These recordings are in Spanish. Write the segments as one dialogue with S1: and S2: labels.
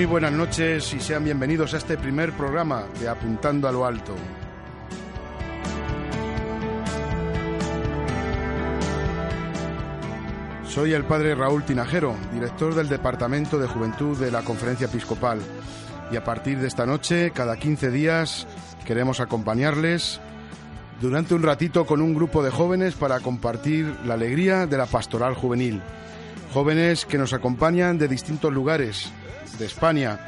S1: Muy buenas noches y sean bienvenidos a este primer programa de Apuntando a lo Alto. Soy el padre Raúl Tinajero, director del Departamento de Juventud de la Conferencia Episcopal. Y a partir de esta noche, cada 15 días, queremos acompañarles durante un ratito con un grupo de jóvenes para compartir la alegría de la pastoral juvenil. Jóvenes que nos acompañan de distintos lugares de España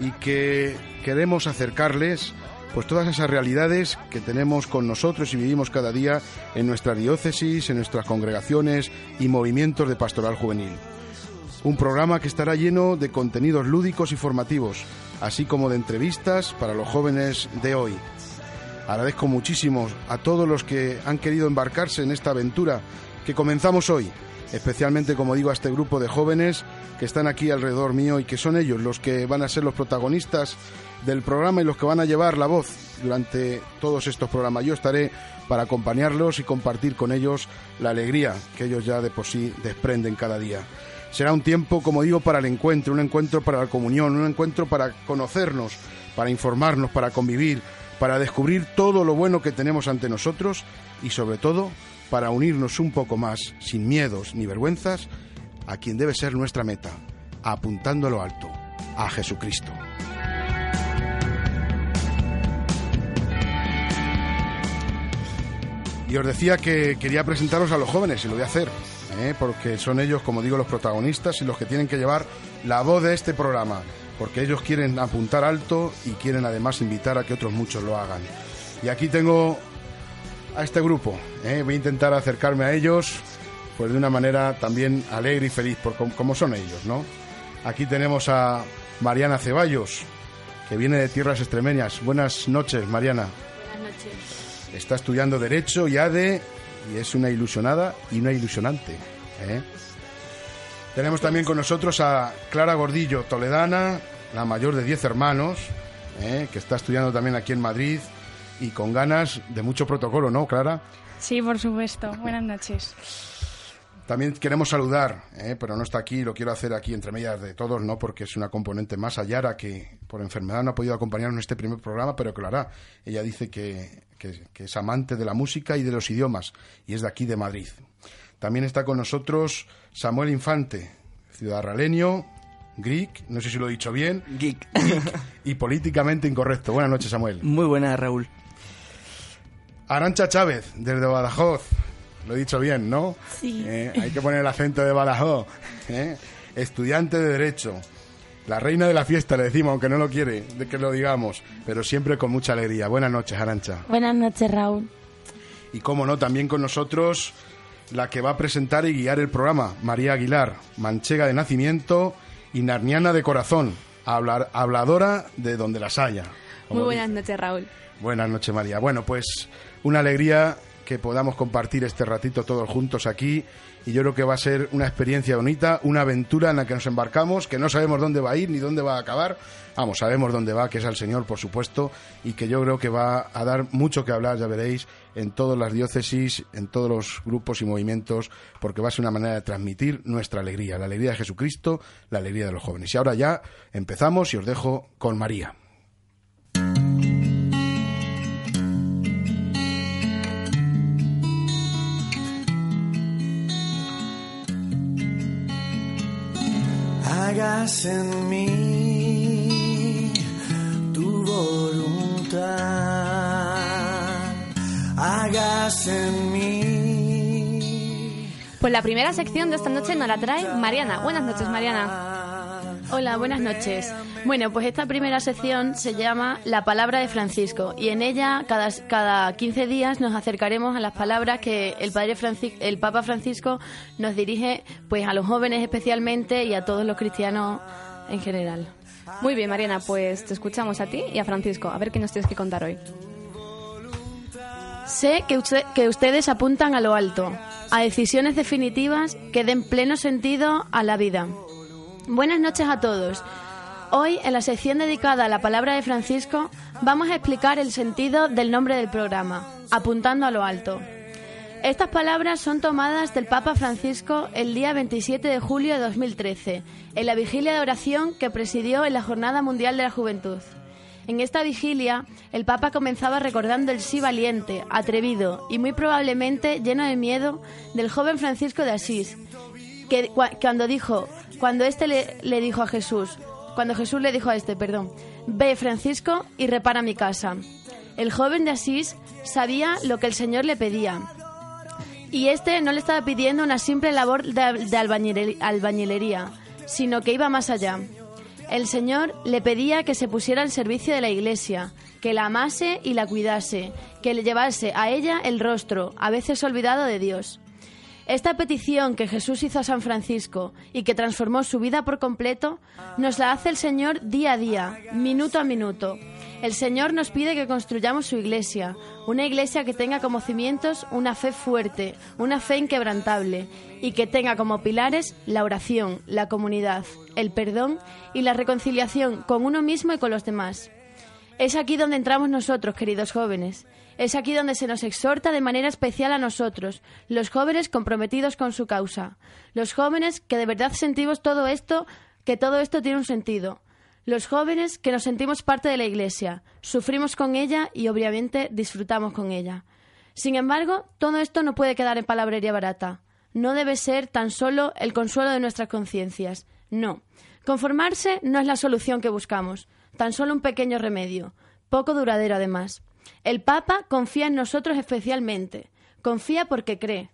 S1: y que queremos acercarles pues todas esas realidades que tenemos con nosotros y vivimos cada día en nuestra diócesis, en nuestras congregaciones y movimientos de pastoral juvenil. Un programa que estará lleno de contenidos lúdicos y formativos, así como de entrevistas para los jóvenes de hoy. Agradezco muchísimo a todos los que han querido embarcarse en esta aventura que comenzamos hoy, especialmente, como digo, a este grupo de jóvenes que están aquí alrededor mío y que son ellos los que van a ser los protagonistas del programa y los que van a llevar la voz durante todos estos programas. Yo estaré para acompañarlos y compartir con ellos la alegría que ellos ya de por sí desprenden cada día. Será un tiempo, como digo, para el encuentro, un encuentro para la comunión, un encuentro para conocernos, para informarnos, para convivir, para descubrir todo lo bueno que tenemos ante nosotros y sobre todo para unirnos un poco más, sin miedos ni vergüenzas, a quien debe ser nuestra meta, apuntando a lo alto, a Jesucristo. Y os decía que quería presentaros a los jóvenes, y lo voy a hacer, ¿eh? porque son ellos, como digo, los protagonistas y los que tienen que llevar la voz de este programa, porque ellos quieren apuntar alto y quieren además invitar a que otros muchos lo hagan. Y aquí tengo a este grupo, ¿eh? voy a intentar acercarme a ellos pues de una manera también alegre y feliz, por como son ellos, ¿no? Aquí tenemos a Mariana Ceballos, que viene de tierras extremeñas. Buenas noches, Mariana.
S2: Buenas noches.
S1: Está estudiando Derecho y ADE y es una ilusionada y una ilusionante. ¿eh? Tenemos también con nosotros a Clara Gordillo, toledana, la mayor de 10 hermanos, ¿eh? que está estudiando también aquí en Madrid y con ganas de mucho protocolo, ¿no, Clara?
S2: Sí, por supuesto. Buenas noches.
S1: También queremos saludar, ¿eh? pero no está aquí, lo quiero hacer aquí entre medias de todos, ¿no? Porque es una componente más allá que por enfermedad no ha podido acompañarnos en este primer programa, pero que lo hará. Ella dice que, que, es amante de la música y de los idiomas, y es de aquí de Madrid. También está con nosotros Samuel Infante, ciudadraleño, geek, no sé si lo he dicho bien.
S3: Geek.
S1: y políticamente incorrecto. Buenas noches, Samuel.
S3: Muy buenas, Raúl.
S1: Arancha Chávez, desde Badajoz. Lo he dicho bien, ¿no?
S2: Sí.
S1: Eh, hay que poner el acento de Badajoz. ¿eh? Estudiante de Derecho. La reina de la fiesta, le decimos, aunque no lo quiere, de que lo digamos, pero siempre con mucha alegría. Buenas noches, Arancha.
S2: Buenas noches, Raúl.
S1: Y cómo no, también con nosotros la que va a presentar y guiar el programa, María Aguilar, manchega de nacimiento y narniana de corazón, hablar, habladora de donde las haya.
S2: Muy buenas noches, Raúl.
S1: Buenas noches, María. Bueno, pues una alegría que podamos compartir este ratito todos juntos aquí y yo creo que va a ser una experiencia bonita, una aventura en la que nos embarcamos, que no sabemos dónde va a ir ni dónde va a acabar. Vamos, sabemos dónde va, que es al Señor, por supuesto, y que yo creo que va a dar mucho que hablar, ya veréis, en todas las diócesis, en todos los grupos y movimientos, porque va a ser una manera de transmitir nuestra alegría, la alegría de Jesucristo, la alegría de los jóvenes. Y ahora ya empezamos y os dejo con María.
S4: Hagas en mí tu voluntad, hagas en mí
S2: Pues la primera sección de esta noche nos la trae Mariana. Buenas noches, Mariana.
S3: Hola, buenas noches. Bueno, pues esta primera sección se llama La Palabra de Francisco y en ella cada, cada 15 días nos acercaremos a las palabras que el, padre el Papa Francisco nos dirige pues a los jóvenes especialmente y a todos los cristianos en general.
S2: Muy bien, Mariana, pues te escuchamos a ti y a Francisco. A ver qué nos tienes que contar hoy.
S3: Sé que, que ustedes apuntan a lo alto, a decisiones definitivas que den pleno sentido a la vida. Buenas noches a todos. Hoy, en la sección dedicada a la palabra de Francisco, vamos a explicar el sentido del nombre del programa, apuntando a lo alto. Estas palabras son tomadas del Papa Francisco el día 27 de julio de 2013, en la vigilia de oración que presidió en la Jornada Mundial de la Juventud. En esta vigilia, el Papa comenzaba recordando el sí valiente, atrevido y muy probablemente lleno de miedo del joven Francisco de Asís, que cuando dijo, cuando éste le, dijo a Jesús, cuando Jesús le dijo a este, perdón, ve Francisco y repara mi casa. El joven de Asís sabía lo que el Señor le pedía, y este no le estaba pidiendo una simple labor de, albañilería, sino que iba más allá. El Señor le pedía que se pusiera al servicio de la Iglesia, que la amase y la cuidase, que le llevase a ella el rostro, a veces olvidado de Dios. Esta petición que Jesús hizo a San Francisco y que transformó su vida por completo, nos la hace el Señor día a día, minuto a minuto, el Señor nos pide que construyamos su iglesia, una iglesia que tenga como cimientos una fe fuerte, una fe inquebrantable, y que tenga como pilares la oración, la comunidad, el perdón y la reconciliación con uno mismo y con los demás. Es aquí donde entramos nosotros, queridos jóvenes. Es aquí donde se nos exhorta de manera especial a nosotros, los jóvenes comprometidos con su causa, los jóvenes que de verdad sentimos todo esto, que todo esto tiene un sentido, los jóvenes que nos sentimos parte de la Iglesia, sufrimos con ella y obviamente disfrutamos con ella. Sin embargo, todo esto no puede quedar en palabrería barata. No debe ser tan solo el consuelo de nuestras conciencias. No. Conformarse no es la solución que buscamos, tan solo un pequeño remedio, poco duradero además. El Papa confía en nosotros especialmente. Confía porque cree,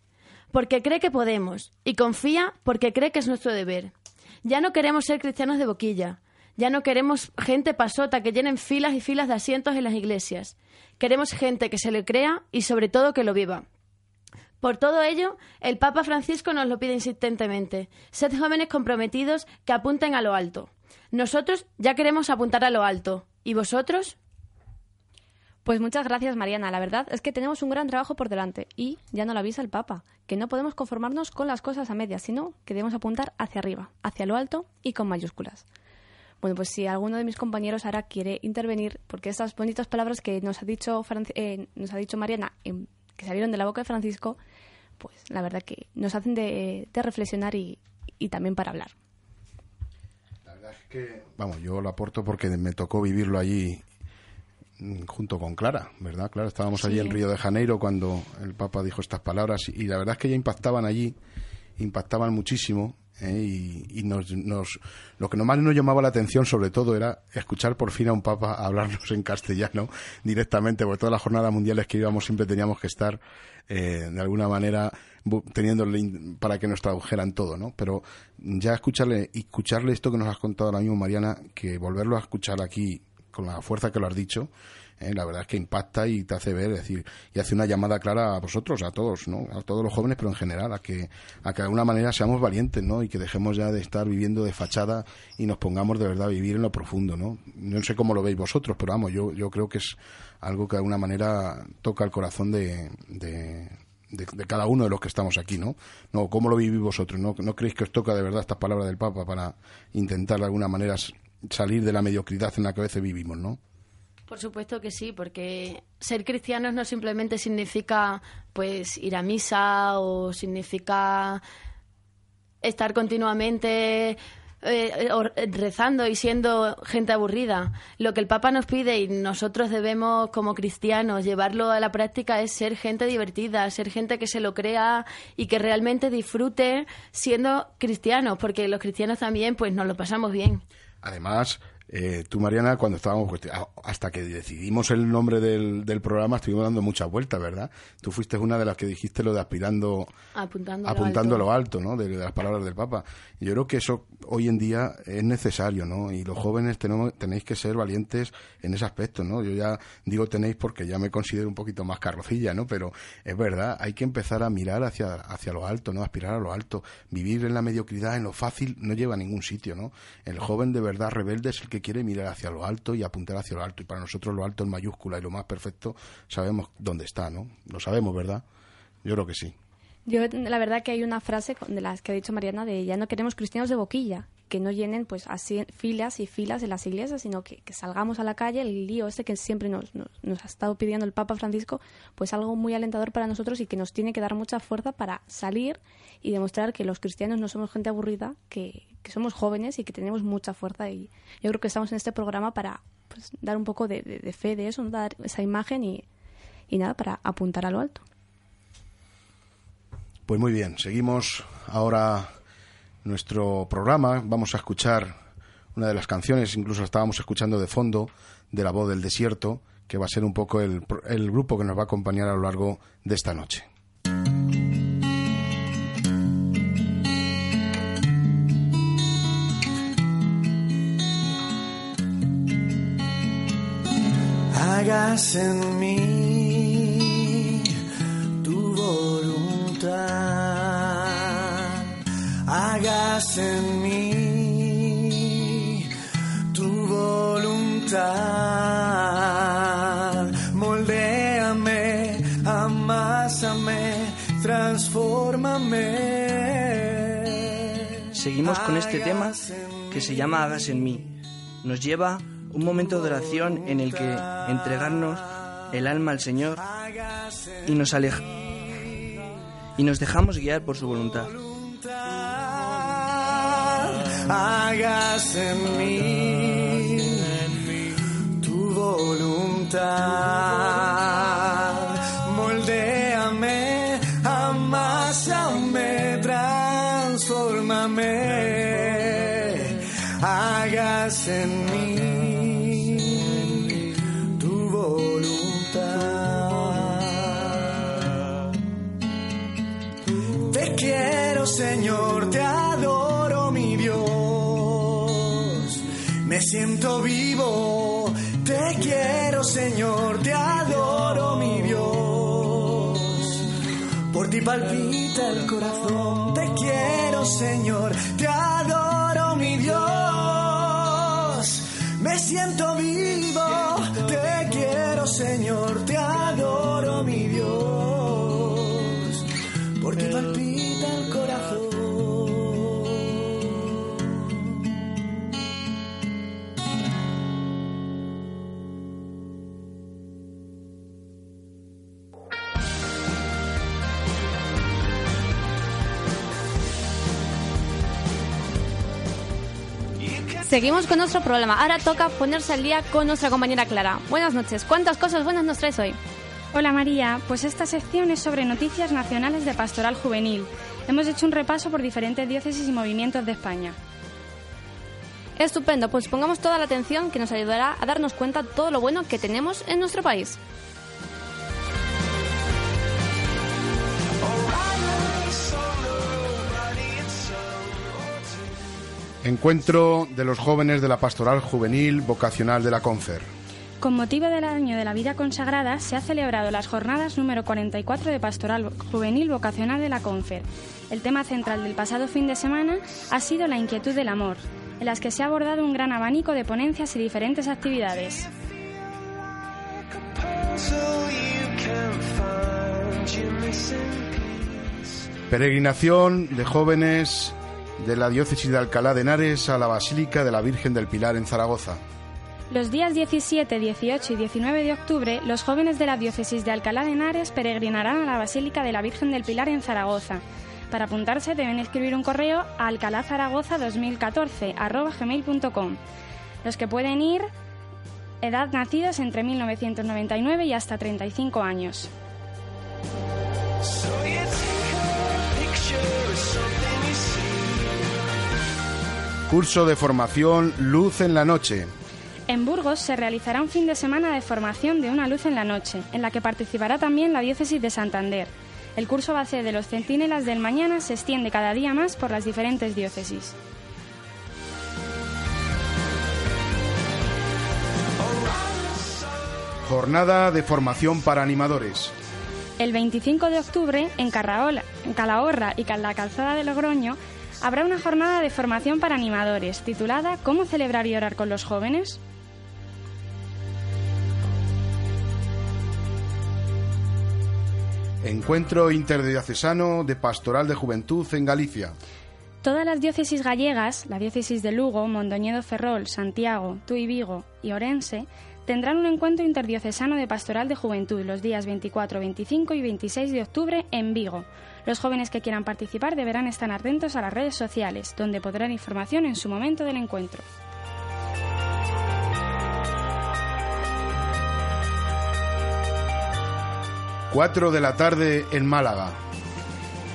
S3: porque cree que podemos, y confía porque cree que es nuestro deber. Ya no queremos ser cristianos de boquilla, ya no queremos gente pasota que llenen filas y filas de asientos en las iglesias. Queremos gente que se le crea y sobre todo que lo viva. Por todo ello, el Papa Francisco nos lo pide insistentemente. Sed jóvenes comprometidos que apunten a lo alto. Nosotros ya queremos apuntar a lo alto. ¿Y vosotros?
S2: Pues muchas gracias, Mariana. La verdad es que tenemos un gran trabajo por delante y ya no lo avisa el Papa, que no podemos conformarnos con las cosas a medias, sino que debemos apuntar hacia arriba, hacia lo alto y con mayúsculas. Bueno, pues si alguno de mis compañeros ahora quiere intervenir, porque estas bonitas palabras que nos ha dicho, eh, nos ha dicho Mariana, que salieron de la boca de Francisco, pues la verdad que nos hacen de, reflexionar y, también para hablar.
S1: La verdad es que, vamos, yo lo aporto porque me tocó vivirlo allí junto con Clara, ¿verdad? Clara, estábamos allí en Río de Janeiro cuando el Papa dijo estas palabras y la verdad es que ya impactaban allí, impactaban muchísimo ¿eh? y, nos, lo que nomás nos llamaba la atención sobre todo era escuchar por fin a un papa hablarnos en castellano directamente, porque todas las jornadas mundiales que íbamos siempre teníamos que estar eh, de alguna manera teniendo para que nos tradujeran todo, ¿no? Pero ya escucharle, escucharle esto que nos has contado ahora mismo, Mariana, que volverlo a escuchar aquí con la fuerza que lo has dicho, ¿eh? la verdad es que impacta y te hace ver, decir, y hace una llamada clara a vosotros, a todos, ¿no? A todos los jóvenes, pero en general, a que, a que de alguna manera seamos valientes, ¿no? Y que dejemos ya de estar viviendo de fachada y nos pongamos de verdad a vivir en lo profundo, ¿no? No sé cómo lo veis vosotros, pero vamos, yo, yo creo que es algo que de alguna manera toca el corazón de, de, cada uno de los que estamos aquí, ¿no? No, ¿cómo lo vivís vosotros? ¿No, ¿No creéis que os toca de verdad estas palabras del Papa para intentar de alguna manera salir de la mediocridad en la que a veces vivimos, ¿no?
S3: Por supuesto que sí, porque ser cristianos no simplemente significa pues ir a misa o significa estar continuamente eh, rezando y siendo gente aburrida. Lo que el Papa nos pide y nosotros debemos como cristianos llevarlo a la práctica es ser gente divertida, ser gente que se lo crea y que realmente disfrute siendo cristianos, porque los cristianos también pues nos lo pasamos bien.
S1: Además, Eh, tú, Mariana, cuando estábamos, pues, hasta que decidimos el nombre del, del, programa, estuvimos dando muchas vueltas, ¿verdad? Tú fuiste una de las que dijiste lo de aspirando,
S3: apuntando,
S1: apuntando
S3: a
S1: lo alto, ¿no? De, las palabras del Papa. Yo creo que eso hoy en día es necesario, ¿no? Y los jóvenes tenemos, tenéis que ser valientes en ese aspecto, ¿no? Yo ya digo tenéis porque ya me considero un poquito más carrocilla, ¿no? Pero es verdad, hay que empezar a mirar hacia, hacia lo alto, ¿no? Aspirar a lo alto. Vivir en la mediocridad, en lo fácil, no lleva a ningún sitio, ¿no? El joven de verdad rebelde es el que quiere mirar hacia lo alto y apuntar hacia lo alto. Y para nosotros lo alto en mayúscula y lo más perfecto sabemos dónde está, ¿no? Lo sabemos, ¿verdad? Yo creo que sí.
S5: Yo, la verdad que hay una frase de las que ha dicho Mariana de ya no queremos cristianos de boquilla, que no llenen pues así filas y filas en las iglesias, sino que, salgamos a la calle, el lío este que siempre nos, nos, ha estado pidiendo el Papa Francisco, pues algo muy alentador para nosotros y que nos tiene que dar mucha fuerza para salir y demostrar que los cristianos no somos gente aburrida, que, somos jóvenes y que tenemos mucha fuerza y yo creo que estamos en este programa para pues, dar un poco de, de fe de eso, dar esa imagen y, y nada, para apuntar a lo alto.
S1: Pues muy bien, seguimos ahora nuestro programa. Vamos a escuchar una de las canciones, incluso estábamos escuchando de fondo, de La Voz del Desierto, que va a ser un poco el, el grupo que nos va a acompañar a lo largo de esta noche.
S4: Hagas en mí tu voluntad. Moldéame, amásame, transfórmame.
S6: Seguimos con este tema que se llama Hagas en mí. Nos lleva un momento de oración en el que entregarnos el alma al Señor y nos aleja y nos dejamos guiar por su voluntad.
S4: Hagas en mí tu voluntad. Moldéame, amásame, transformame. Hagas en mí tu voluntad. Te quiero, Señor, siento vivo, te quiero Señor, te adoro mi Dios. Por ti palpita el corazón, te quiero Señor, te adoro mi Dios. Me siento vivo,
S5: Seguimos con nuestro programa. Ahora toca ponerse al día con nuestra compañera Clara. Buenas noches. ¿Cuántas cosas buenas nos traes hoy?
S7: Hola María, pues esta sección es sobre noticias nacionales de pastoral juvenil. Hemos hecho un repaso por diferentes diócesis y movimientos de España.
S5: Estupendo, pues pongamos toda la atención que nos ayudará a darnos cuenta de todo lo bueno que tenemos en nuestro país.
S1: Encuentro de los jóvenes de la Pastoral Juvenil Vocacional de la Confer.
S7: Con motivo del año de la vida consagrada, se ha celebrado las jornadas número 44 de Pastoral Juvenil Vocacional de la Confer. El tema central del pasado fin de semana ha sido la inquietud del amor, en las que se ha abordado un gran abanico de ponencias y diferentes actividades.
S1: Peregrinación de jóvenes de la diócesis de Alcalá de Henares a la Basílica de la Virgen del Pilar en Zaragoza.
S7: Los días 17, 18 y 19 de octubre, los jóvenes de la diócesis de Alcalá de Henares peregrinarán a la Basílica de la Virgen del Pilar en Zaragoza. Para apuntarse deben escribir un correo a alcalázaragoza2014 Los que pueden ir, edad nacidos entre 1999 y hasta 35 años.
S1: Curso de formación Luz en la Noche.
S7: En Burgos se realizará un fin de semana de formación de una luz en la noche, en la que participará también la diócesis de Santander. El curso base de los centinelas del mañana se extiende cada día más por las diferentes diócesis.
S1: Jornada de formación para animadores.
S7: El 25 de octubre, en, Carraola, en Calahorra y en la Calzada de Logroño, habrá una jornada de formación para animadores titulada ¿Cómo celebrar y orar con los jóvenes?
S1: Encuentro interdiocesano de Pastoral de Juventud en Galicia.
S7: Todas las diócesis gallegas, la diócesis de Lugo, Mondoñedo Ferrol, Santiago, Tuy Vigo y Orense, tendrán un encuentro interdiocesano de Pastoral de Juventud los días 24, 25 y 26 de octubre en Vigo. Los jóvenes que quieran participar deberán estar atentos a las redes sociales, donde podrán información en su momento del encuentro.
S1: Cuatro de la tarde en Málaga.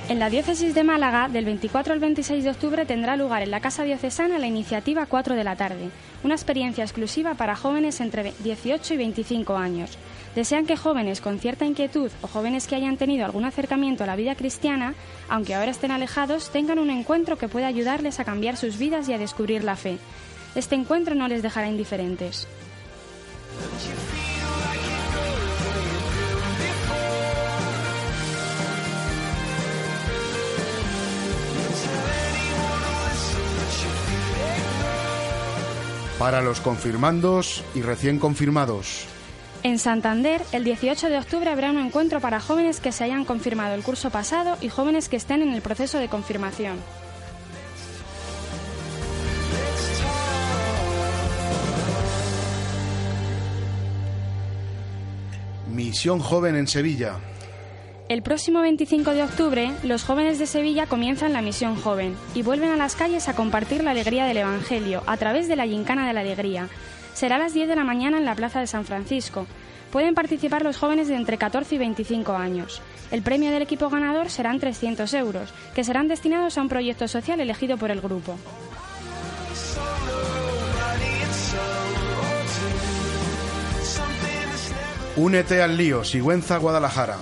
S7: En la diócesis de Málaga, del 24 al 26 de octubre tendrá lugar en la Casa Diocesana la iniciativa 4 de la tarde, una experiencia exclusiva para jóvenes entre 18 y 25 años. Desean que jóvenes con cierta inquietud o jóvenes que hayan tenido algún acercamiento a la vida cristiana, aunque ahora estén alejados, tengan un encuentro que pueda ayudarles a cambiar sus vidas y a descubrir la fe. Este encuentro no les dejará indiferentes.
S1: Para los confirmandos y recién confirmados.
S7: En Santander, el 18 de octubre habrá un encuentro para jóvenes que se hayan confirmado el curso pasado y jóvenes que estén en el proceso de confirmación.
S1: Misión Joven en Sevilla.
S7: El próximo 25 de octubre, los jóvenes de Sevilla comienzan la misión joven y vuelven a las calles a compartir la alegría del Evangelio a través de la Gincana de la Alegría. Será a las 10 de la mañana en la Plaza de San Francisco. Pueden participar los jóvenes de entre 14 y 25 años. El premio del equipo ganador serán 300 euros, que serán destinados a un proyecto social elegido por el grupo.
S1: Únete al lío, Sigüenza, Guadalajara.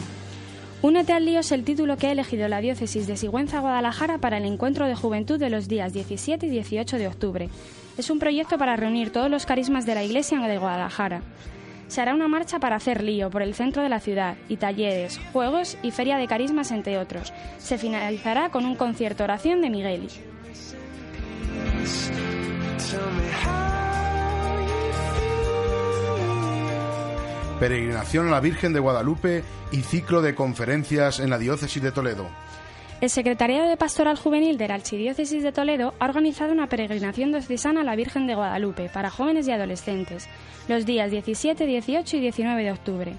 S7: Únete al lío es el título que ha elegido la diócesis de Sigüenza Guadalajara para el encuentro de juventud de los días 17 y 18 de octubre. Es un proyecto para reunir todos los carismas de la Iglesia de Guadalajara. Se hará una marcha para hacer lío por el centro de la ciudad y talleres, juegos y feria de carismas entre otros. Se finalizará con un concierto oración de Migueli.
S1: Peregrinación a la Virgen de Guadalupe y ciclo de conferencias en la diócesis de Toledo.
S7: El Secretariado de Pastoral Juvenil de la Archidiócesis de Toledo ha organizado una peregrinación diocesana a la Virgen de Guadalupe para jóvenes y adolescentes, los días 17, 18 y 19 de octubre.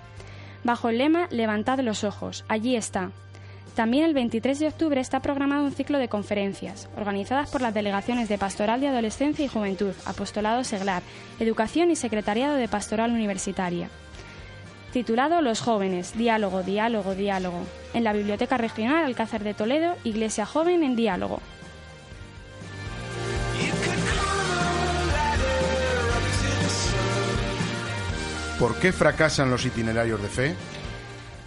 S7: Bajo el lema Levantad los ojos, allí está. También el 23 de octubre está programado un ciclo de conferencias, organizadas por las delegaciones de Pastoral de Adolescencia y Juventud, Apostolado Seglar, Educación y Secretariado de Pastoral Universitaria titulado Los jóvenes, diálogo, diálogo, diálogo, en la Biblioteca Regional Alcázar de Toledo, Iglesia Joven en Diálogo.
S1: ¿Por qué fracasan los itinerarios de fe?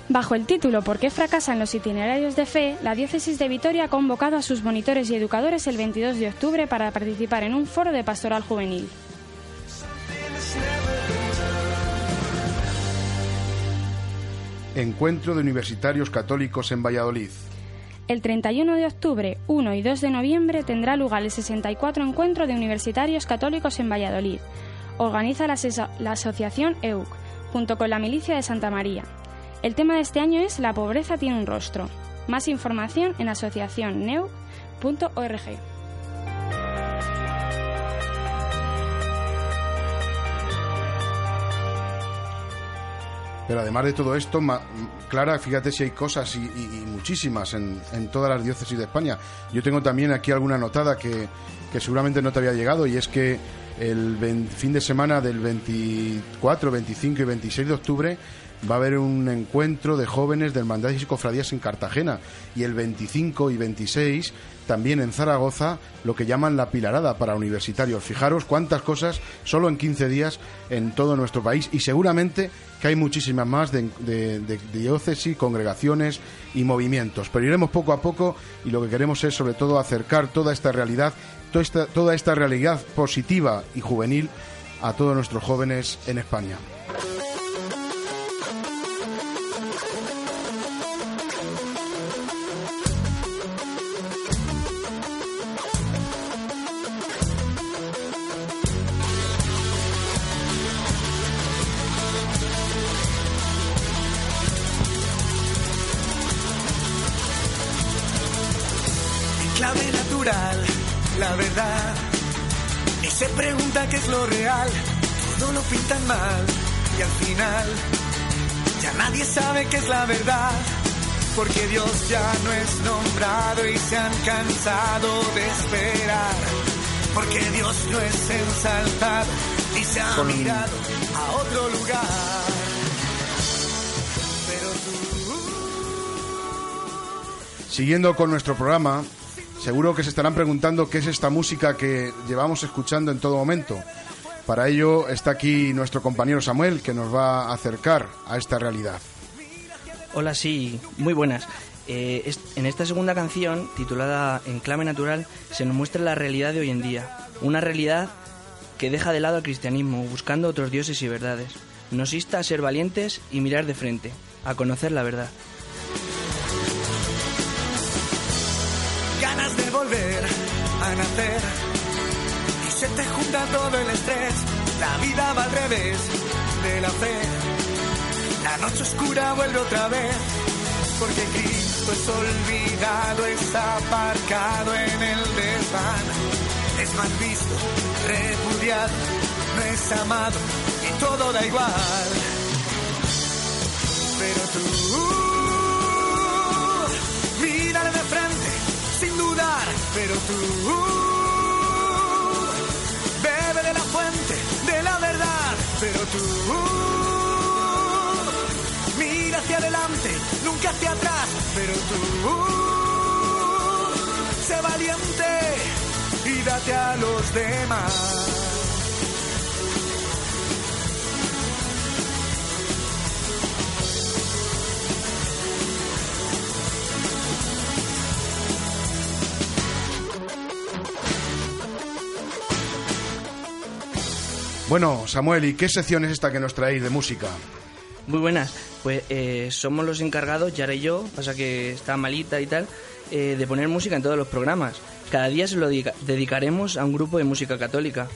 S7: Bajo el título ¿Por qué fracasan los itinerarios de fe?, la diócesis de Vitoria ha convocado a sus monitores y educadores el 22 de octubre para participar en un foro de pastoral juvenil.
S1: Encuentro de Universitarios Católicos en Valladolid.
S7: El 31 de octubre, 1 y 2 de noviembre tendrá lugar el 64 Encuentro de Universitarios Católicos en Valladolid. Organiza la, Asociación EUC, junto con la Milicia de Santa María. El tema de este año es La pobreza tiene un rostro. Más información en asociacionneuc.org.
S1: Pero además de todo esto, Clara, fíjate si hay cosas y, muchísimas en, todas las diócesis de España. Yo tengo también aquí alguna anotada que, seguramente no te había llegado y es que el fin de semana del 24, 25 y 26 de octubre va a haber un encuentro de jóvenes del Hermandades y Cofradías en Cartagena y el 25 y 26 también en Zaragoza lo que llaman la pilarada para universitarios. Fijaros cuántas cosas solo en 15 días en todo nuestro país y seguramente que hay muchísimas más de, de diócesis, congregaciones y movimientos. Pero iremos poco a poco y lo que queremos es sobre todo acercar toda esta realidad, toda esta, toda esta realidad positiva y juvenil a todos nuestros jóvenes en España.
S4: Dios ya no es nombrado y se han cansado de esperar. Porque Dios no es ensalzado y se ha mirado a otro lugar. Pero tú...
S1: Siguiendo con nuestro programa, Seguro que se estarán preguntando qué es esta música que llevamos escuchando en todo momento. Para ello está aquí nuestro compañero Samuel que nos va a acercar a esta realidad.
S6: Hola, sí, muy buenas. Eh, en esta segunda canción, titulada En clave natural, se nos muestra la realidad de hoy en día. Una realidad que deja de lado al cristianismo, buscando otros dioses y verdades. Nos insta a ser valientes y mirar de frente, a conocer la verdad.
S4: ganas de volver a nacer. Y se te junta todo el estrés, la vida va al revés de la fe. La noche oscura vuelve otra vez, porque Cristo es olvidado, está aparcado en el desván. Es mal visto, repudiado, no es amado y todo da igual. Pero tú, mírale de frente sin dudar, pero tú hacia adelante, nunca hacia atrás, pero tú sé valiente y date a los demás.
S1: Bueno, Samuel, ¿y qué sección es esta que nos traéis de música?
S6: Muy buenas, pues eh, somos los encargados, Yara y yo, pasa que está malita y tal, eh, de poner música en todos los programas. Cada día se lo dedicaremos a un grupo de música católica,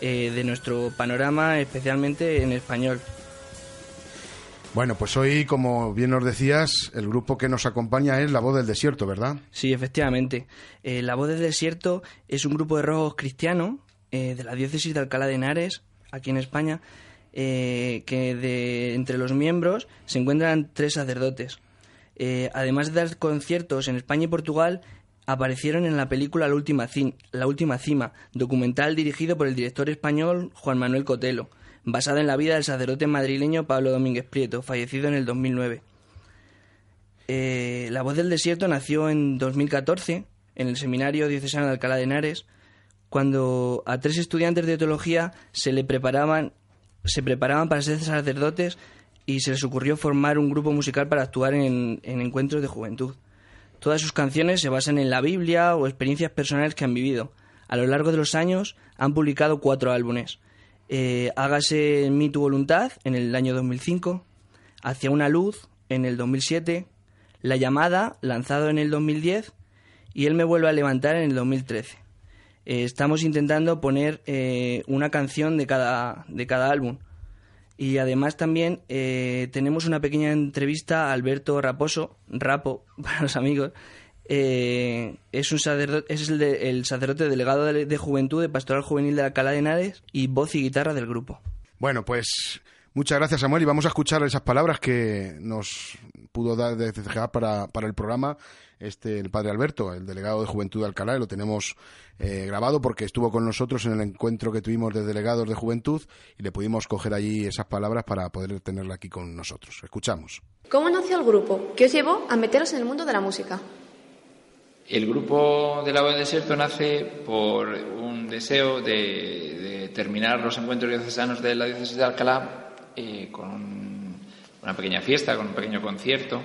S6: eh, de nuestro panorama, especialmente en español.
S1: Bueno, pues hoy, como bien nos decías, el grupo que nos acompaña es La Voz del Desierto, ¿verdad?
S6: Sí, efectivamente. La Voz del Desierto es un grupo de rojos cristianos de la diócesis de Alcalá de Henares, aquí en España, eh, que de, entre los miembros se encuentran tres sacerdotes. Eh, además de dar conciertos en España y Portugal, aparecieron en la película La Última, Cima, documental dirigido por el director español Juan Manuel Cotelo, basada en la vida del sacerdote madrileño Pablo Domínguez Prieto, fallecido en el 2009. Eh, la Voz del Desierto nació en 2014 en el Seminario Diocesano de Alcalá de Henares, cuando a tres estudiantes de teología se le preparaban, se preparaban para ser sacerdotes y se les ocurrió formar un grupo musical para actuar en, encuentros de juventud. Todas sus canciones se basan en la Biblia o experiencias personales que han vivido. A lo largo de los años han publicado cuatro álbumes. Eh, Hágase en mí tu voluntad en el año 2005, Hacia una luz en el 2007, La llamada lanzado en el 2010 y Él me vuelve a levantar en el 2013. Eh, estamos intentando poner eh, una canción de cada, de cada álbum. Y además también eh, tenemos una pequeña entrevista a Alberto Raposo, Rapo para los amigos. es un sacerdote, es el, sacerdote delegado de, Juventud de Pastoral Juvenil de Alcalá de Henares y voz y guitarra del grupo.
S1: Bueno, pues muchas gracias Samuel y vamos a escuchar esas palabras que nos pudo dar de CCGA para, para el programa este el padre Alberto, el delegado de Juventud de Alcalá, y lo tenemos eh, grabado porque estuvo con nosotros en el encuentro que tuvimos de delegados de Juventud y le pudimos coger allí esas palabras para poder tenerla aquí con nosotros. Escuchamos.
S3: ¿Cómo nació el grupo? ¿Qué os llevó a meteros en el mundo de la música?
S8: El grupo de la Voz del Desierto nace por un deseo de, terminar los encuentros diocesanos de la diócesis de Alcalá eh, con una pequeña fiesta, con un pequeño concierto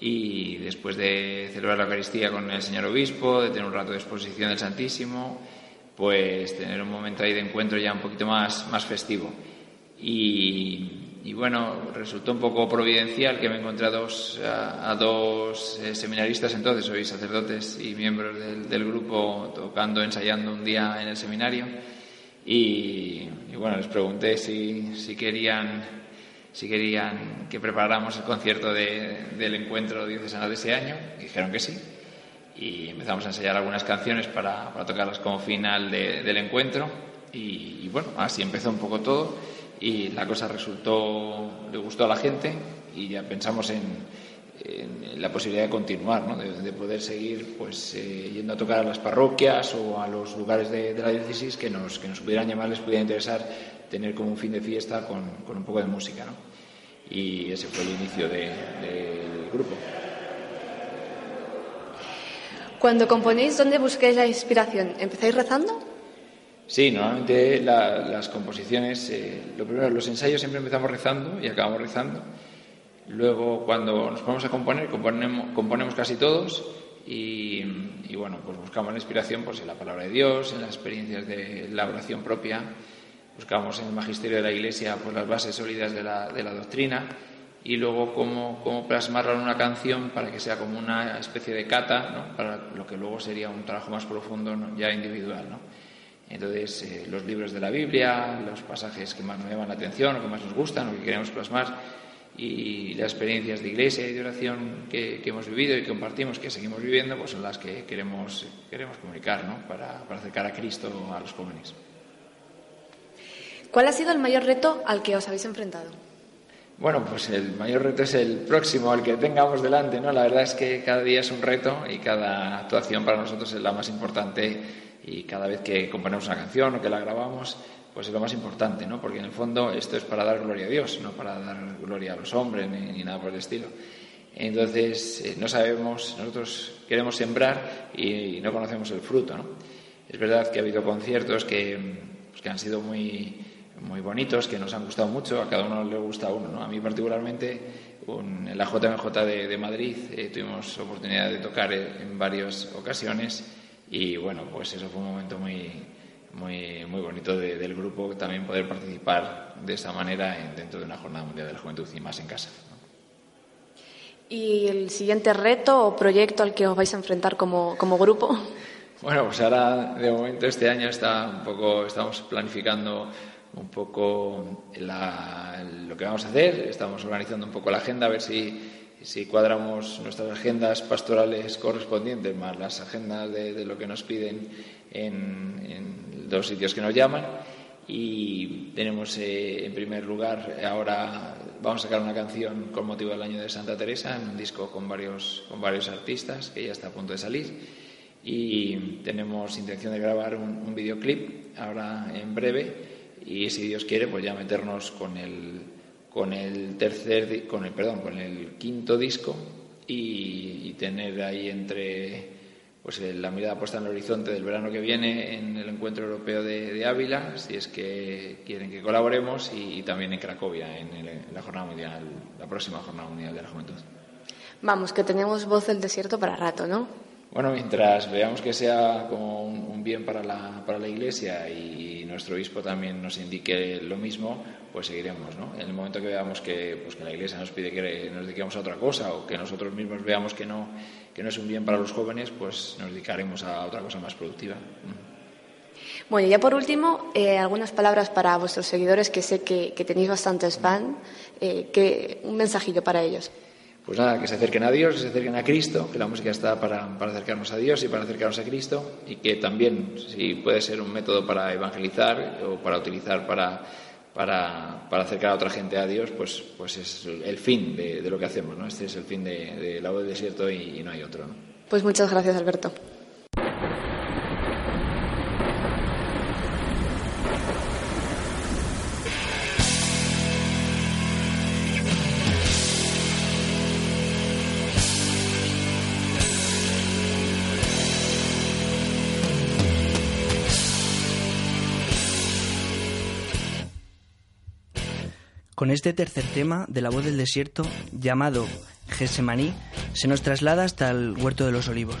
S8: y después de celebrar la Eucaristía con el señor obispo, de tener un rato de exposición del Santísimo, pues tener un momento ahí de encuentro ya un poquito más, más festivo. Y, bueno, resultó un poco providencial que me encontré a dos, eh, seminaristas entonces, hoy sacerdotes y miembros del, grupo, tocando, ensayando un día en el seminario. Y, y bueno, les pregunté si, si querían si querían que preparáramos el concierto del encuentro diocesano de ese año. Dijeron que sí. Y empezamos a ensayar algunas canciones para, tocarlas como final del encuentro. Y, bueno, así empezó un poco todo. Y la cosa resultó, le gustó a la gente. Y ya pensamos en, la posibilidad de continuar, ¿no? de, poder seguir pues, eh, yendo a tocar a las parroquias o a los lugares de, la diócesis que nos, que nos pudieran llamar, les pudiera interesar tener como un fin de fiesta con, con un poco de música. ¿no? Y ese fue el inicio del grupo.
S3: Cuando componéis, ¿dónde busquáis la inspiración? ¿Empezáis rezando?
S8: Sí, normalmente las composiciones, eh, lo primero, los ensayos siempre empezamos rezando y acabamos rezando. Luego, cuando nos ponemos a componer, componemos, componemos casi todos y, y, bueno, pues buscamos la inspiración pues, en la palabra de Dios, en las experiencias de la oración propia buscamos en el magisterio de la Iglesia pues, las bases sólidas de la, de la doctrina y luego cómo, cómo, plasmarlo en una canción para que sea como una especie de cata, ¿no? para lo que luego sería un trabajo más profundo ya individual. ¿no? Entonces, eh, los libros de la Biblia, los pasajes que más nos llaman la atención o que más nos gustan o que queremos plasmar, y las experiencias de iglesia y de oración que, que hemos vivido y que compartimos, que seguimos viviendo, pues son las que queremos, queremos comunicar ¿no? para, para acercar a Cristo a los jóvenes.
S3: ¿Cuál ha sido el mayor reto al que os habéis enfrentado?
S8: Bueno, pues el mayor reto es el próximo, el que tengamos delante, ¿no? La verdad es que cada día es un reto y cada actuación para nosotros es la más importante y cada vez que componemos una canción o que la grabamos, pues es lo más importante, ¿no? Porque en el fondo esto es para dar gloria a Dios, no para dar gloria a los hombres ni, nada por el estilo. Entonces, eh, no sabemos, nosotros queremos sembrar y, no conocemos el fruto, ¿no? Es verdad que ha habido conciertos que, pues, que han sido muy muy bonitos que nos han gustado mucho, a cada uno le gusta uno. ¿no? A mí particularmente en la JMJ de, Madrid eh, tuvimos oportunidad de tocar en varias ocasiones y bueno, pues eso fue un momento muy, muy, muy bonito del grupo también poder participar de esa manera dentro de una Jornada Mundial de la Juventud y más en casa.
S3: ¿Y el siguiente reto o proyecto al que os vais a enfrentar como, como grupo?
S8: Bueno, pues ahora de momento este año está un poco, estamos planificando un poco lo que vamos a hacer. Estamos organizando un poco la agenda, a ver si, si cuadramos nuestras agendas pastorales correspondientes más las agendas de, lo que nos piden en, en, los sitios que nos llaman. Y tenemos, eh, en primer lugar, ahora vamos a sacar una canción con motivo del año de Santa Teresa, en un disco con varios, con varios artistas, que ya está a punto de salir. Y tenemos intención de grabar un, un videoclip ahora en breve y si Dios quiere pues ya meternos con el con el tercer con el perdón con el quinto disco y, tener ahí entre pues la mirada puesta en el horizonte del verano que viene en el encuentro europeo de, Ávila si es que quieren que colaboremos y, también en Cracovia en, la jornada mundial la próxima jornada mundial de la juventud.
S3: Vamos que tenemos voz del desierto para rato no
S8: bueno, mientras veamos que sea como un, bien para la, para la Iglesia y nuestro obispo también nos indique lo mismo, pues seguiremos. ¿no? En el momento que veamos que, pues, que la Iglesia nos pide que nos dediquemos a otra cosa o que nosotros mismos veamos que no, que no es un bien para los jóvenes, pues nos dedicaremos a otra cosa más productiva.
S3: Bueno, y ya por último, eh, algunas palabras para vuestros seguidores, que sé que, tenéis bastantes fans, eh, que, un mensajillo para ellos
S8: pues nada, que se acerquen a Dios, que se acerquen a Cristo, que la música está para, acercarnos a Dios y para acercarnos a Cristo, y que también, si puede ser un método para evangelizar o para utilizar para, para, acercar a otra gente a Dios, pues, pues es el fin de, lo que hacemos, ¿no? Este es el fin de, la voz del desierto y, no hay otro.
S5: Pues muchas gracias, Alberto.
S4: Con este tercer tema de la voz del desierto, llamado Gesemaní, se nos traslada hasta el huerto de los olivos.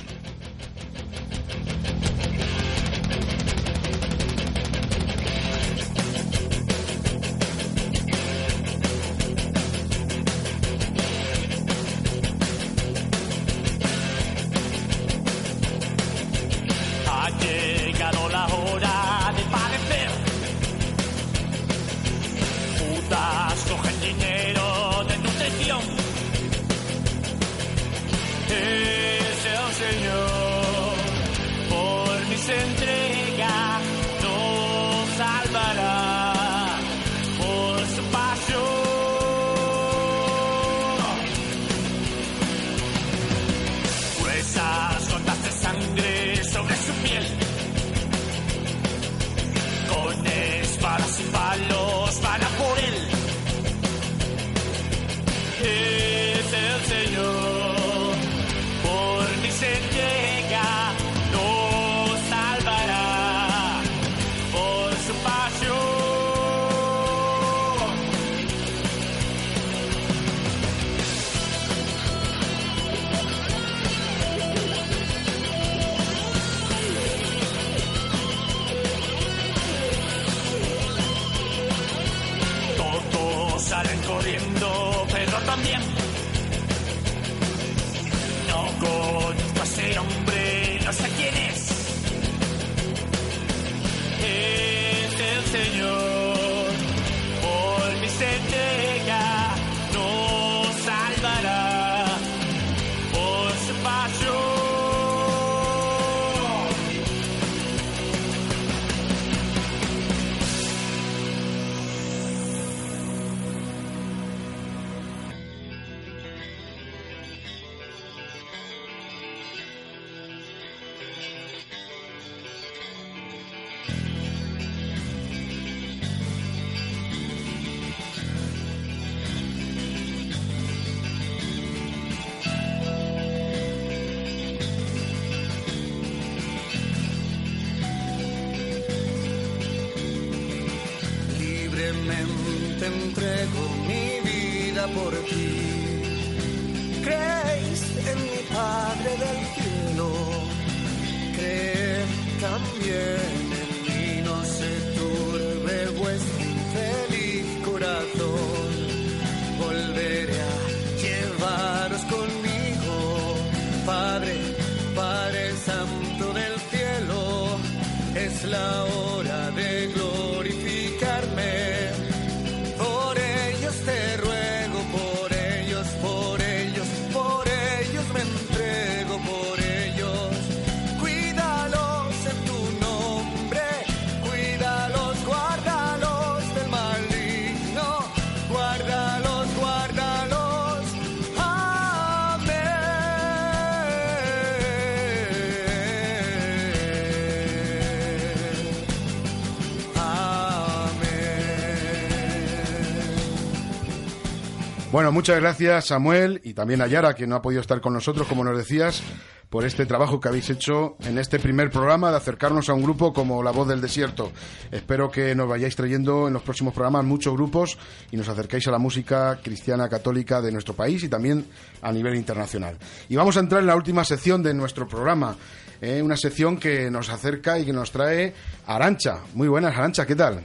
S1: Bueno, muchas gracias Samuel y también a Yara, que no ha podido estar con nosotros, como nos decías, por este trabajo que habéis hecho en este primer programa de acercarnos a un grupo como La Voz del Desierto. Espero que nos vayáis trayendo en los próximos programas muchos grupos y nos acerquéis a la música cristiana católica de nuestro país y también a nivel internacional. Y vamos a entrar en la última sección de nuestro programa, eh, una sección que nos acerca y que nos trae Arancha. Muy buenas, Arancha, ¿qué tal?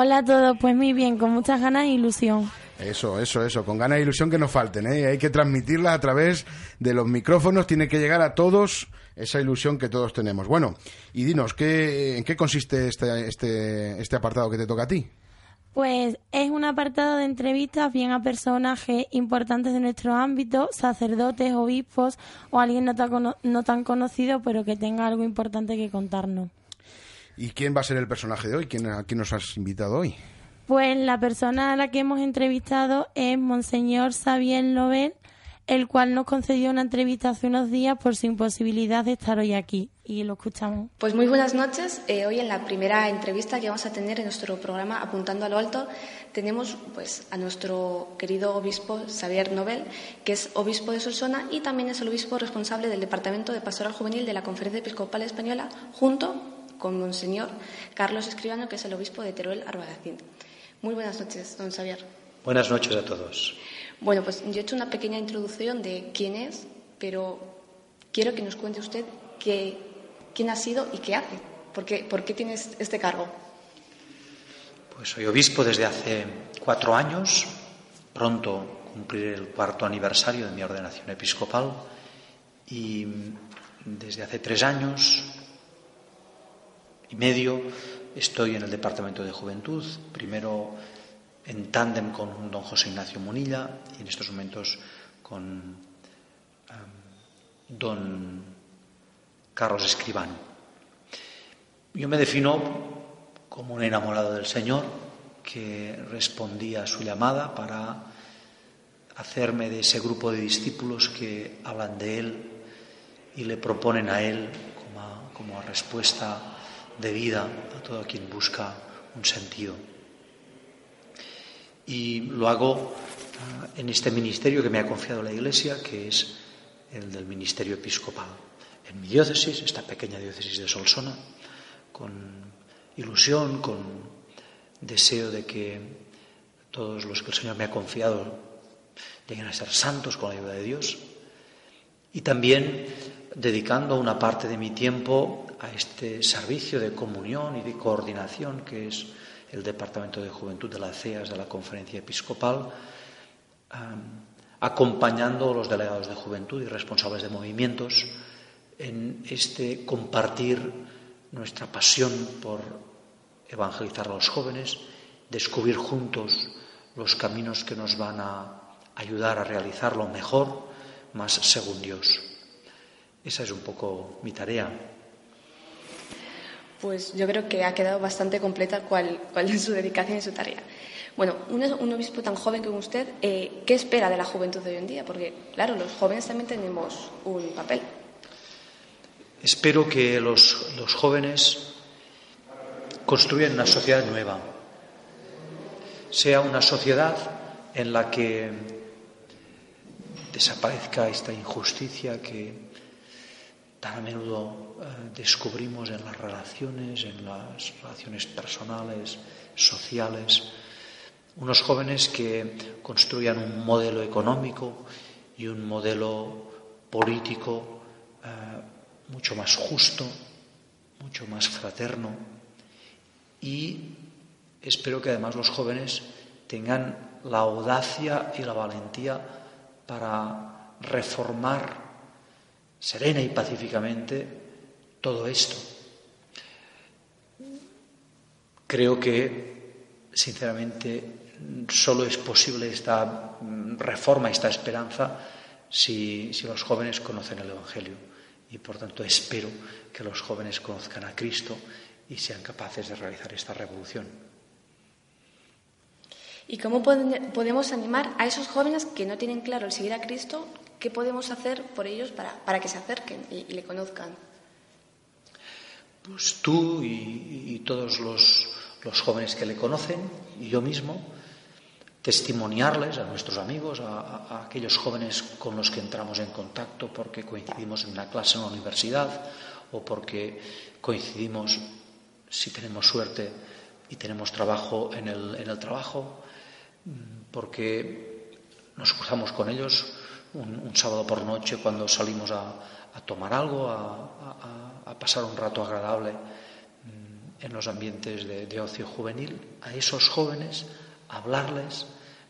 S9: Hola a todos, pues muy bien, con muchas ganas e ilusión.
S1: Eso, eso, eso, con ganas de ilusión que nos falten, ¿eh? Hay que transmitirla a través de los micrófonos, tiene que llegar a todos esa ilusión que todos tenemos. Bueno, y dinos, ¿qué, ¿en qué consiste este, este, este apartado que te toca a ti?
S9: Pues es un apartado de entrevistas bien a personajes importantes de nuestro ámbito, sacerdotes, obispos o alguien no tan, no tan conocido pero que tenga algo importante que contarnos.
S1: ¿Y quién va a ser el personaje de hoy? ¿Quién, ¿A quién nos has invitado hoy?
S9: Pues la persona a la que hemos entrevistado es Monseñor Xavier Lobel, el cual nos concedió una entrevista hace unos días por su imposibilidad de estar hoy aquí. Y lo escuchamos.
S5: Pues muy buenas noches. Eh, hoy en la primera entrevista que vamos a tener en nuestro programa Apuntando a lo Alto tenemos pues, a nuestro querido obispo Xavier Nobel, que es obispo de Solsona y también es el obispo responsable del Departamento de Pastoral Juvenil de la Conferencia Episcopal Española, junto con Monseñor Carlos Escribano, que es el obispo de Teruel Arbalacín. Muy buenas noches, don Xavier.
S10: Buenas noches a todos.
S5: Bueno, pues yo he hecho una pequeña introducción de quién es, pero quiero que nos cuente usted quién ha sido y qué hace. ¿Por qué, ¿Por qué tienes este cargo?
S10: Pues soy obispo desde hace cuatro años. Pronto cumpliré el cuarto aniversario de mi ordenación episcopal. Y desde hace tres años y medio estoy en el Departamento de Juventud. Primero en tándem con don José Ignacio Munilla y en estos momentos con don Carlos Escribano. Yo me defino como un enamorado del Señor que respondía a su llamada para hacerme de ese grupo de discípulos que hablan de Él y le proponen a Él como, como respuesta de vida a todo quien busca un sentido y lo hago ah, en este ministerio que me ha confiado la Iglesia, que es el del ministerio episcopal. En mi diócesis, esta pequeña diócesis de Solsona, con ilusión, con deseo de que todos los que el Señor me ha confiado lleguen a ser santos con la ayuda de Dios. Y también dedicando una parte de mi tiempo a este servicio de comunión y de coordinación que es el Departamento de Juventud de las CEAS de la Conferencia Episcopal, acompañando a los delegados de juventud y responsables de movimientos en este compartir nuestra pasión por evangelizar a los jóvenes, descubrir juntos los caminos que nos van a ayudar a realizarlo mejor, más según Dios. Esa es un poco mi tarea.
S5: Pues yo creo que ha quedado bastante completa cuál, cuál es su dedicación y su tarea. Bueno, un, obispo tan joven como usted, eh, ¿qué espera de la juventud de hoy en día? Porque, claro, los jóvenes también tenemos un papel.
S10: Espero que los, los jóvenes construyan una sociedad nueva, sea una sociedad en la que desaparezca esta injusticia que tan a menudo eh, descubrimos en las relaciones, en las relaciones personales, sociales, unos jóvenes que construyan un modelo económico y un modelo político eh, mucho más justo, mucho más fraterno. Y espero que además los jóvenes tengan la audacia y la valentía para reformar serena y pacíficamente todo esto. Creo que, sinceramente, solo es posible esta reforma, esta esperanza, si, si, los jóvenes conocen el Evangelio. Y, por tanto, espero que los jóvenes conozcan a Cristo y sean capaces de realizar esta revolución.
S5: ¿Y cómo podemos animar a esos jóvenes que no tienen claro el seguir a Cristo ¿Qué podemos hacer por ellos para, que se acerquen y, le conozcan?
S10: Pues tú y, todos los, jóvenes que le conocen, y yo mismo, testimoniarles a nuestros amigos, a, aquellos jóvenes con los que entramos en contacto porque coincidimos en una clase en la universidad o porque coincidimos, si tenemos suerte y tenemos trabajo en el, en el trabajo, porque nos cruzamos con ellos un, sábado por noche cuando salimos a, tomar algo, a, pasar un rato agradable mm, en los ambientes de, ocio juvenil, a esos jóvenes hablarles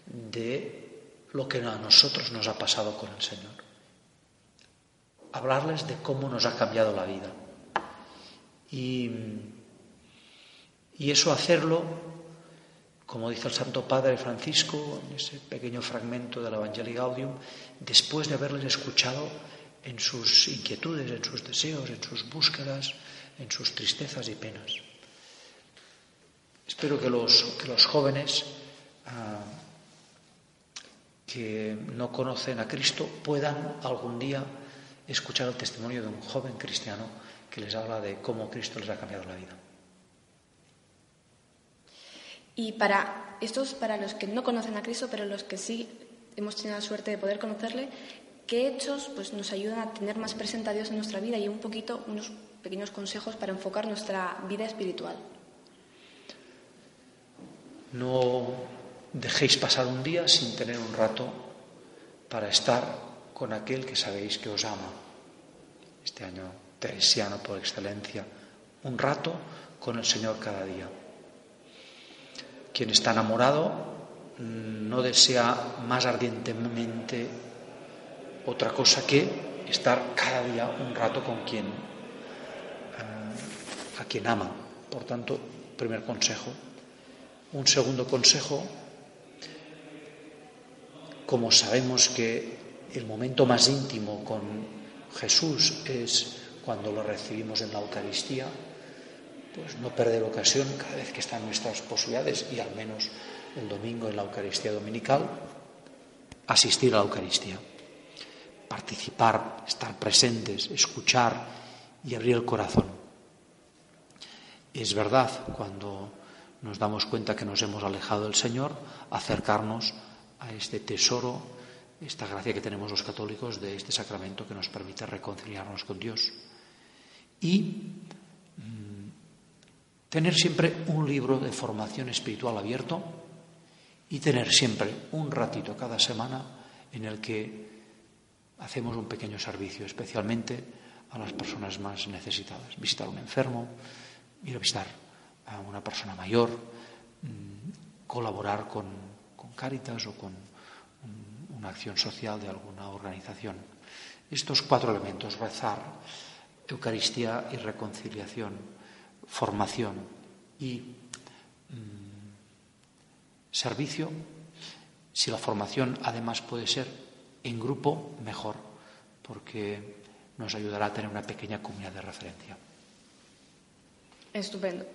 S10: de lo que a nosotros nos ha pasado con el Señor. Hablarles de cómo nos ha cambiado la vida. Y, y eso hacerlo como dice el Santo Padre Francisco en ese pequeño fragmento del Evangelii Gaudium, después de haberles escuchado en sus inquietudes, en sus deseos, en sus búsquedas, en sus tristezas y penas. Espero que los, que los jóvenes ah, que no conocen a Cristo puedan algún día escuchar el testimonio de un joven cristiano que les habla de cómo Cristo les ha cambiado la vida.
S5: Y para estos, para los que no conocen a Cristo, pero los que sí hemos tenido la suerte de poder conocerle, ¿qué hechos pues, nos ayudan a tener más presente a Dios en nuestra vida y un poquito, unos pequeños consejos para enfocar nuestra vida espiritual?
S10: No dejéis pasar un día sin tener un rato para estar con aquel que sabéis que os ama. Este año teresiano por excelencia. Un rato con el Señor cada día. Quien está enamorado mm, no desea más ardientemente otra cosa que estar cada día un rato con quien eh, a quien ama. Por tanto, primer consejo, un segundo consejo, como sabemos que el momento más íntimo con Jesús es cuando lo recibimos en la Eucaristía, pues no perder ocasión cada vez que están nuestras posibilidades y al menos el domingo en la Eucaristía dominical, asistir a la Eucaristía, participar, estar presentes, escuchar y abrir el corazón. Es verdad, cuando nos damos cuenta que nos hemos alejado del Señor, acercarnos a este tesoro, esta gracia que tenemos los católicos de este sacramento que nos permite reconciliarnos con Dios. Y tener siempre un libro de formación espiritual abierto y tener siempre un ratito cada semana en el que hacemos un pequeño servicio, especialmente a las personas más necesitadas. Visitar un enfermo, ir a visitar a una persona mayor, mm, colaborar con, con Cáritas o con una acción social de alguna organización. Estos cuatro elementos, rezar, Eucaristía y reconciliación, formación y mm, servicio, si la formación además puede ser en grupo, mejor, porque nos ayudará a tener una pequeña comunidad de referencia.
S5: Estupendo.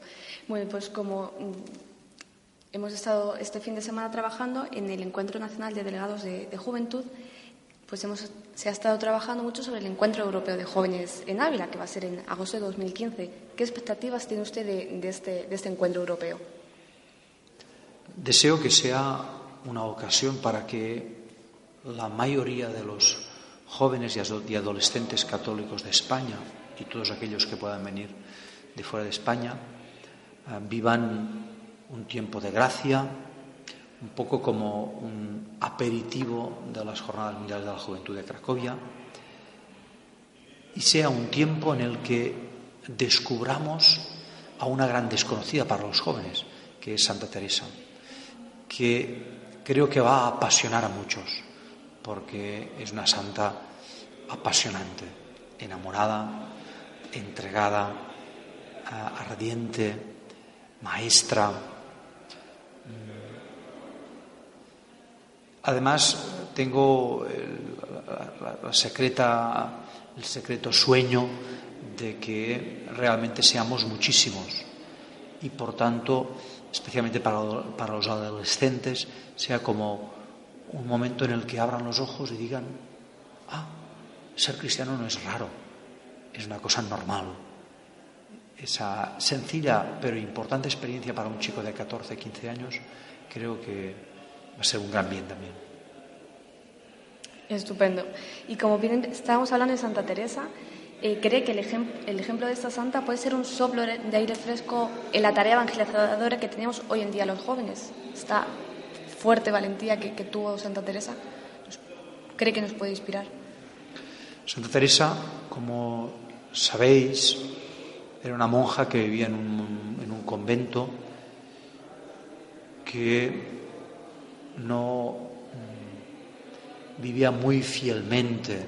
S5: Bueno, pues como mm, hemos estado este fin de semana trabajando en el Encuentro Nacional de Delegados de, Juventud, pues hemos, se ha estado trabajando mucho sobre el Encuentro Europeo de Jóvenes en Ávila, que va a ser en agosto de 2015. ¿Qué expectativas tiene usted de, este, de este encuentro europeo?
S10: Deseo que sea una ocasión para que la mayoría de los jóvenes y adolescentes católicos de España y todos aquellos que puedan venir de fuera de España eh, vivan un tiempo de gracia, un poco como un aperitivo de las Jornadas Mundiales de la Juventud de Cracovia, y sea un tiempo en el que descubramos a una gran desconocida para los jóvenes, que es Santa Teresa, que creo que va a apasionar a muchos, porque es una santa apasionante, enamorada, entregada, ardiente, maestra. Además, tengo el, secreta, el secreto sueño de que realmente seamos muchísimos. Y, por tanto, especialmente para, para los adolescentes, sea como un momento en el que abran los ojos y digan, ah, ser cristiano no es raro, es una cosa normal esa sencilla pero importante experiencia para un chico de 14, 15 años, creo que va a ser un gran bien también.
S5: Estupendo. Y como bien estábamos hablando de Santa Teresa, eh, ¿cree que el, el, ejemplo de esta santa puede ser un soplo de aire fresco en la tarea evangelizadora que tenemos hoy en día los jóvenes? Esta fuerte valentía que, que tuvo Santa Teresa, ¿cree que nos puede inspirar?
S10: Santa Teresa, como sabéis, era una monja que vivía en un, convento que no mm, vivía muy fielmente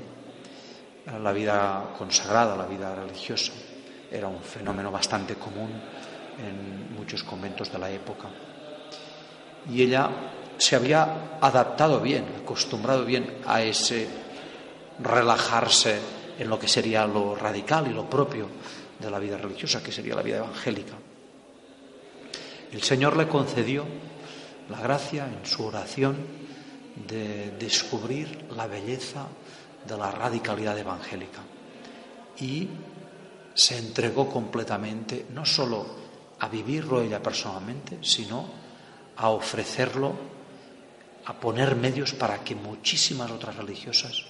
S10: la vida consagrada, la vida religiosa. Era un fenómeno bastante común en muchos conventos de la época. Y ella se había adaptado bien, acostumbrado bien a ese relajarse en lo que sería lo radical y lo propio de la vida religiosa, que sería la vida evangélica. El Señor le concedió la gracia en su oración de descubrir la belleza de la radicalidad evangélica. Y se entregó completamente no solo a vivirlo ella personalmente, sino a ofrecerlo, a poner medios para que muchísimas otras religiosas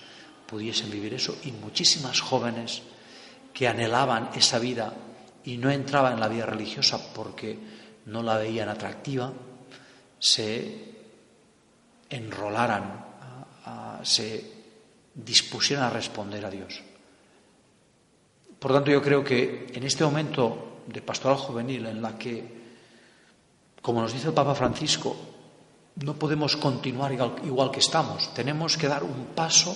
S10: pudiesen vivir eso y muchísimas jóvenes que anhelaban esa vida y no entraban en la vida religiosa porque no la veían atractiva, se enrolaran, se dispusieran a responder a Dios. Por tanto, yo creo que en este momento de pastoral juvenil en la que, como nos dice el Papa Francisco, no podemos continuar igual que estamos, tenemos que dar un paso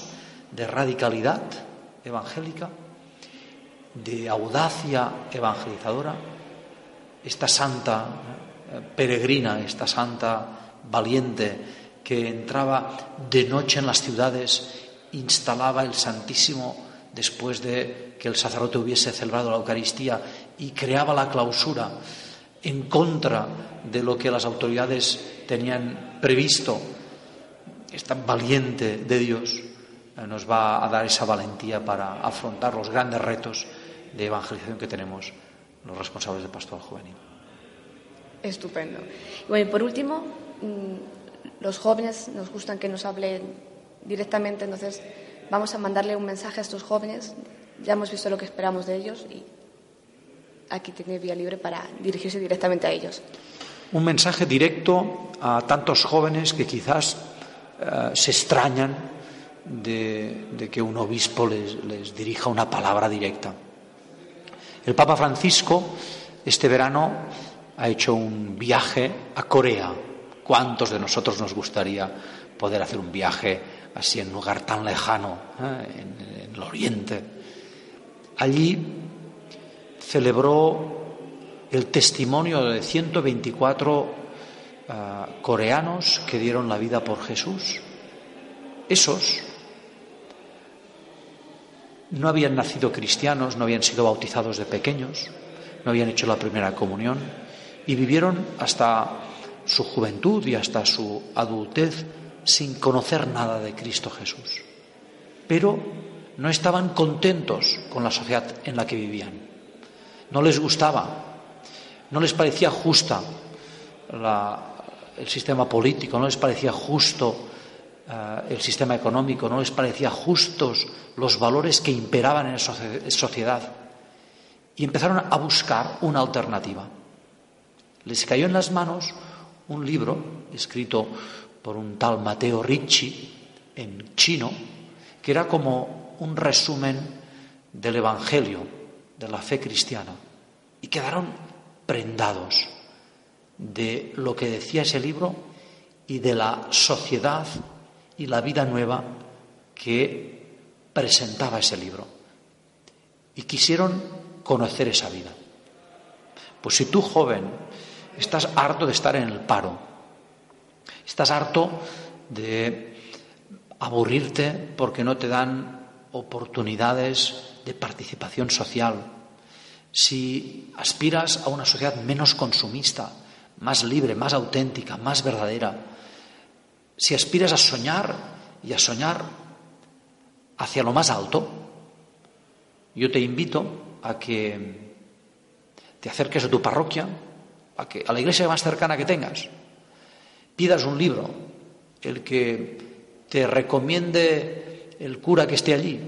S10: de radicalidad evangélica, de audacia evangelizadora, esta santa peregrina, esta santa valiente que entraba de noche en las ciudades, instalaba el Santísimo después de que el sacerdote hubiese celebrado la Eucaristía y creaba la clausura en contra de lo que las autoridades tenían previsto. Esta valiente de Dios eh, nos va a dar esa valentía para afrontar los grandes retos de evangelización que tenemos los responsables de pastoral juvenil.
S5: Estupendo. Y por último, mm, los jóvenes nos gustan que nos hablen directamente, entonces vamos a mandarle un mensaje a estos jóvenes. Ya hemos visto lo que esperamos de ellos y aquí tiene vía libre para dirigirse directamente a ellos.
S10: Un mensaje directo a tantos jóvenes que quizás eh, se extrañan de, que un obispo les dirija una palabra directa. El Papa Francisco este verano ha hecho un viaje a Corea. ¿Cuántos de nosotros nos gustaría poder hacer un viaje así en un lugar tan lejano, eh, en, el Oriente? Allí celebró el testimonio de 124 eh, coreanos que dieron la vida por Jesús. Esos no habían nacido cristianos, no habían sido bautizados de pequeños, no habían hecho la primera comunión y vivieron hasta su juventud y hasta su adultez sin conocer nada de Cristo Jesús. Pero no estaban contentos con la sociedad en la que vivían. No les gustaba, no les parecía justa el sistema político, no les parecía justo eh, el sistema económico, no les parecía justos los valores que imperaban en la sociedad y empezaron a buscar una alternativa. Les cayó en las manos un libro escrito por un tal Mateo Ricci en chino, que era como un resumen del Evangelio, de la fe cristiana, y quedaron prendados de lo que decía ese libro y de la sociedad y la vida nueva que presentaba ese libro. Y quisieron conocer esa vida. Pues si tú, joven, estás harto de estar en el paro, estás harto de aburrirte porque no te dan oportunidades de participación social, si aspiras a una sociedad menos consumista, más libre, más auténtica, más verdadera, si aspiras a soñar y a soñar hacia lo más alto, yo te invito a que te acerques a tu parroquia, a, la iglesia más cercana que tengas, pidas un libro, el que te recomiende el cura que esté allí,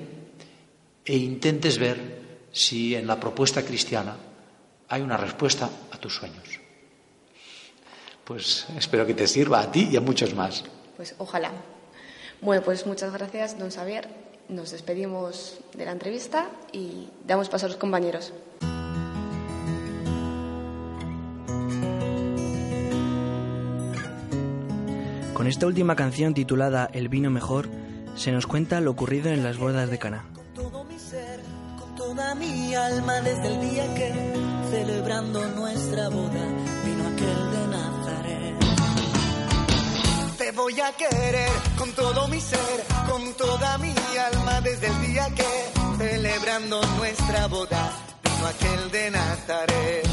S10: e intentes ver si en la propuesta cristiana hay una respuesta a tus sueños. Pues espero que te sirva a ti y a muchos más
S5: pues ojalá. Bueno, pues muchas gracias, don Xavier. Nos despedimos de la entrevista y damos paso a los compañeros.
S6: Esta última canción titulada El vino mejor, se nos cuenta lo ocurrido en las bodas de Cana.
S4: Con todo mi ser, con toda mi alma, desde el día que, celebrando nuestra boda, vino aquel de te voy a querer con todo mi ser, con toda mi alma desde el día que, celebrando nuestra boda, vino aquel de Nazaret.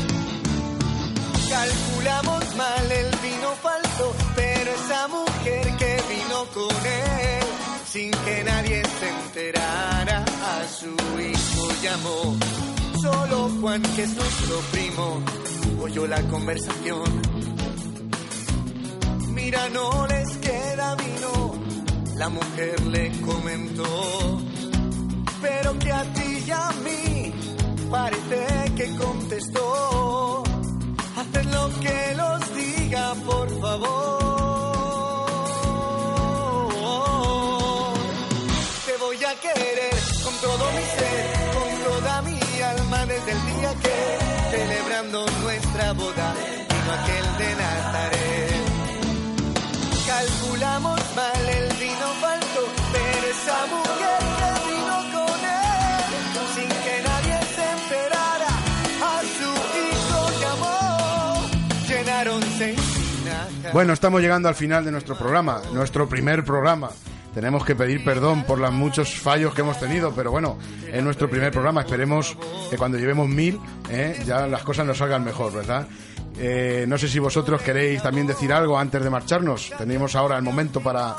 S4: Calculamos mal el vino falso, esa mujer que vino con él, sin que nadie se enterara, a su hijo llamó. Solo Juan, que es nuestro primo, oyó la conversación. Mira, no les queda vino, la mujer le comentó. Pero que a ti y a mí parece que contestó. Haced lo que los diga, por favor. Todo mi ser, con toda mi alma desde el día que, celebrando nuestra boda, vino aquel de Nazaret. Calculamos mal el vino falso, pero esa mujer que vino con él, sin que nadie se enterara, a su hijo llamó, llenaron seis.
S1: Bueno, estamos llegando al final de nuestro programa, nuestro primer programa. Tenemos que pedir perdón por los muchos fallos que hemos tenido, pero bueno, es nuestro primer programa. Esperemos que cuando llevemos mil, eh, ya las cosas nos salgan mejor, ¿verdad? Eh, no sé si vosotros queréis también decir algo antes de marcharnos. Tenemos ahora el momento para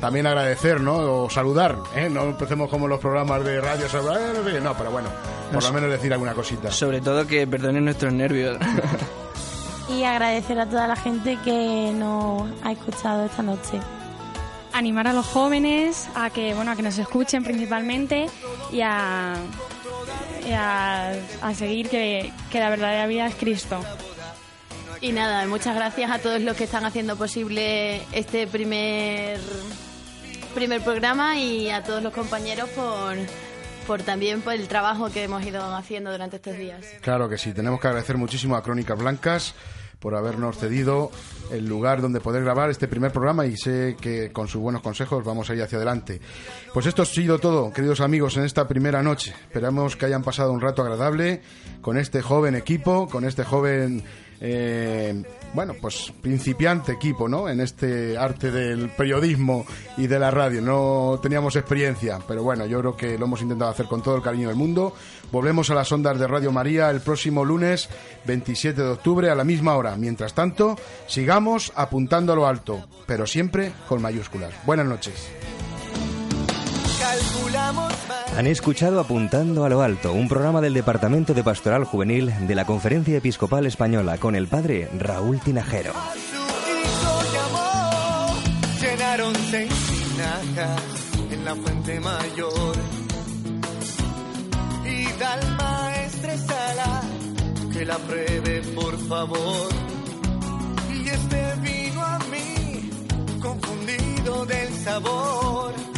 S1: también agradecer, ¿no? O saludar, ¿eh? No empecemos como los programas de radio, saludar, eh, no, pero bueno, por lo menos decir alguna cosita.
S6: Sobre todo que perdonen nuestros nervios.
S9: Y agradecer a toda la gente que nos ha escuchado esta noche.
S7: Animar a los jóvenes a que, bueno, a que nos escuchen principalmente y a, y a, a seguir que, que la verdadera vida es Cristo.
S3: Y nada, muchas gracias a todos los que están haciendo posible este primer primer programa y a todos los compañeros por, por también por el trabajo que hemos ido haciendo durante estos días.
S1: Claro que sí, tenemos que agradecer muchísimo a Crónicas Blancas por habernos cedido el lugar donde poder grabar este primer programa y sé que con sus buenos consejos vamos a ir hacia adelante. Pues esto ha sido todo, queridos amigos, en esta primera noche. Esperamos que hayan pasado un rato agradable con este joven equipo, con este joven eh, bueno, pues principiante equipo, ¿no? En este arte del periodismo y de la radio. No teníamos experiencia, pero bueno, yo creo que lo hemos intentado hacer con todo el cariño del mundo. Volvemos a las ondas de Radio María el próximo lunes 27 de octubre a la misma hora. Mientras tanto, sigamos apuntando a lo alto, pero siempre con mayúsculas. Buenas noches.
S4: Calculamos.
S11: Han escuchado Apuntando a lo Alto, un programa del Departamento de Pastoral Juvenil de la Conferencia Episcopal Española con el padre Raúl Tinajero.
S4: llenaron seis en la fuente mayor. Y al maestresala que la pruebe por favor. Y este vino a mí, confundido del sabor.